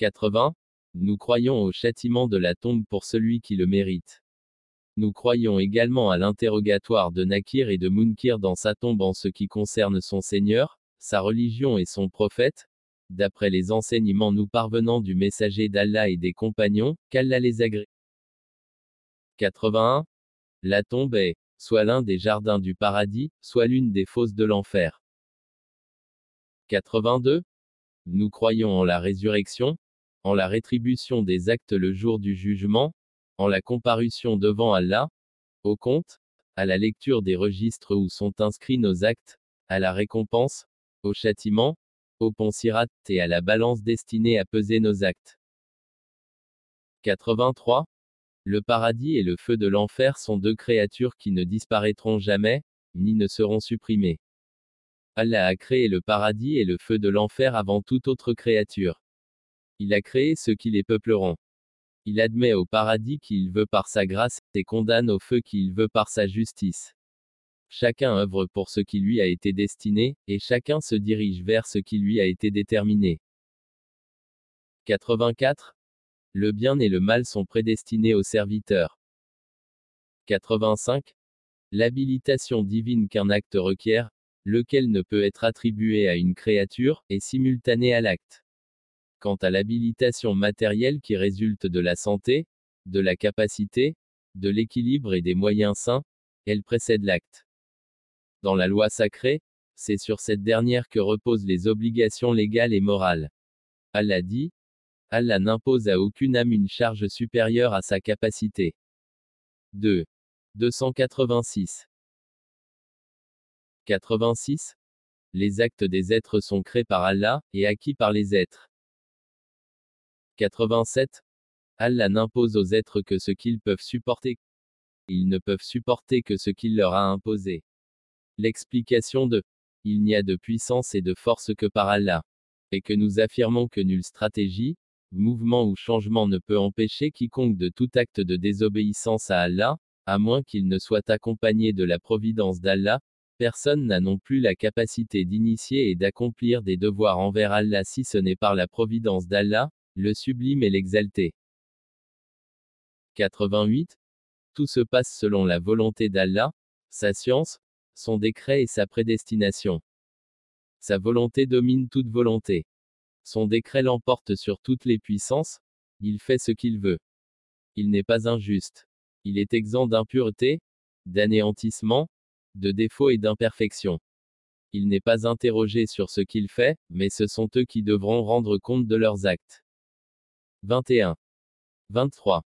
80. Nous croyons au châtiment de la tombe pour celui qui le mérite. Nous croyons également à l'interrogatoire de Nakir et de Munkir dans sa tombe en ce qui concerne son Seigneur, sa religion et son prophète, d'après les enseignements nous parvenant du messager d'Allah et des compagnons, qu'Allah les agrée. 81. La tombe est, soit l'un des jardins du paradis, soit l'une des fosses de l'enfer. 82. Nous croyons en la résurrection, en la rétribution des actes le jour du jugement, en la comparution devant Allah, au compte, à la lecture des registres où sont inscrits nos actes, à la récompense, au châtiment, au pont sirat, et à la balance destinée à peser nos actes. 83. Le paradis et le feu de l'enfer sont deux créatures qui ne disparaîtront jamais, ni ne seront supprimées. Allah a créé le paradis et le feu de l'enfer avant toute autre créature. Il a créé ceux qui les peupleront. Il admet au paradis qui il veut par sa grâce, et condamne au feu qui il veut par sa justice. Chacun œuvre pour ce qui lui a été destiné, et chacun se dirige vers ce qui lui a été déterminé. 84. Le bien et le mal sont prédestinés aux serviteurs. 85. L'habilitation divine qu'un acte requiert, lequel ne peut être attribué à une créature, est simultanée à l'acte. Quant à l'habilitation matérielle qui résulte de la santé, de la capacité, de l'équilibre et des moyens sains, elle précède l'acte. Dans la loi sacrée, c'est sur cette dernière que reposent les obligations légales et morales. Allah dit, Allah n'impose à aucune âme une charge supérieure à sa capacité. 2. 286. 86. Les actes des êtres sont créés par Allah, et acquis par les êtres. 87. Allah n'impose aux êtres que ce qu'ils peuvent supporter. Ils ne peuvent supporter que ce qu'il leur a imposé. L'explication de Il n'y a de puissance et de force que par Allah. Et que nous affirmons que nulle stratégie, mouvement ou changement ne peut empêcher quiconque de tout acte de désobéissance à Allah, à moins qu'il ne soit accompagné de la providence d'Allah, personne n'a non plus la capacité d'initier et d'accomplir des devoirs envers Allah si ce n'est par la providence d'Allah, le sublime et l'exalté. 88. Tout se passe selon la volonté d'Allah, sa science, son décret et sa prédestination. Sa volonté domine toute volonté. Son décret l'emporte sur toutes les puissances, il fait ce qu'il veut. Il n'est pas injuste. Il est exempt d'impureté, d'anéantissement, de défauts et d'imperfections. Il n'est pas interrogé sur ce qu'il fait, mais ce sont eux qui devront rendre compte de leurs actes. 21. 23.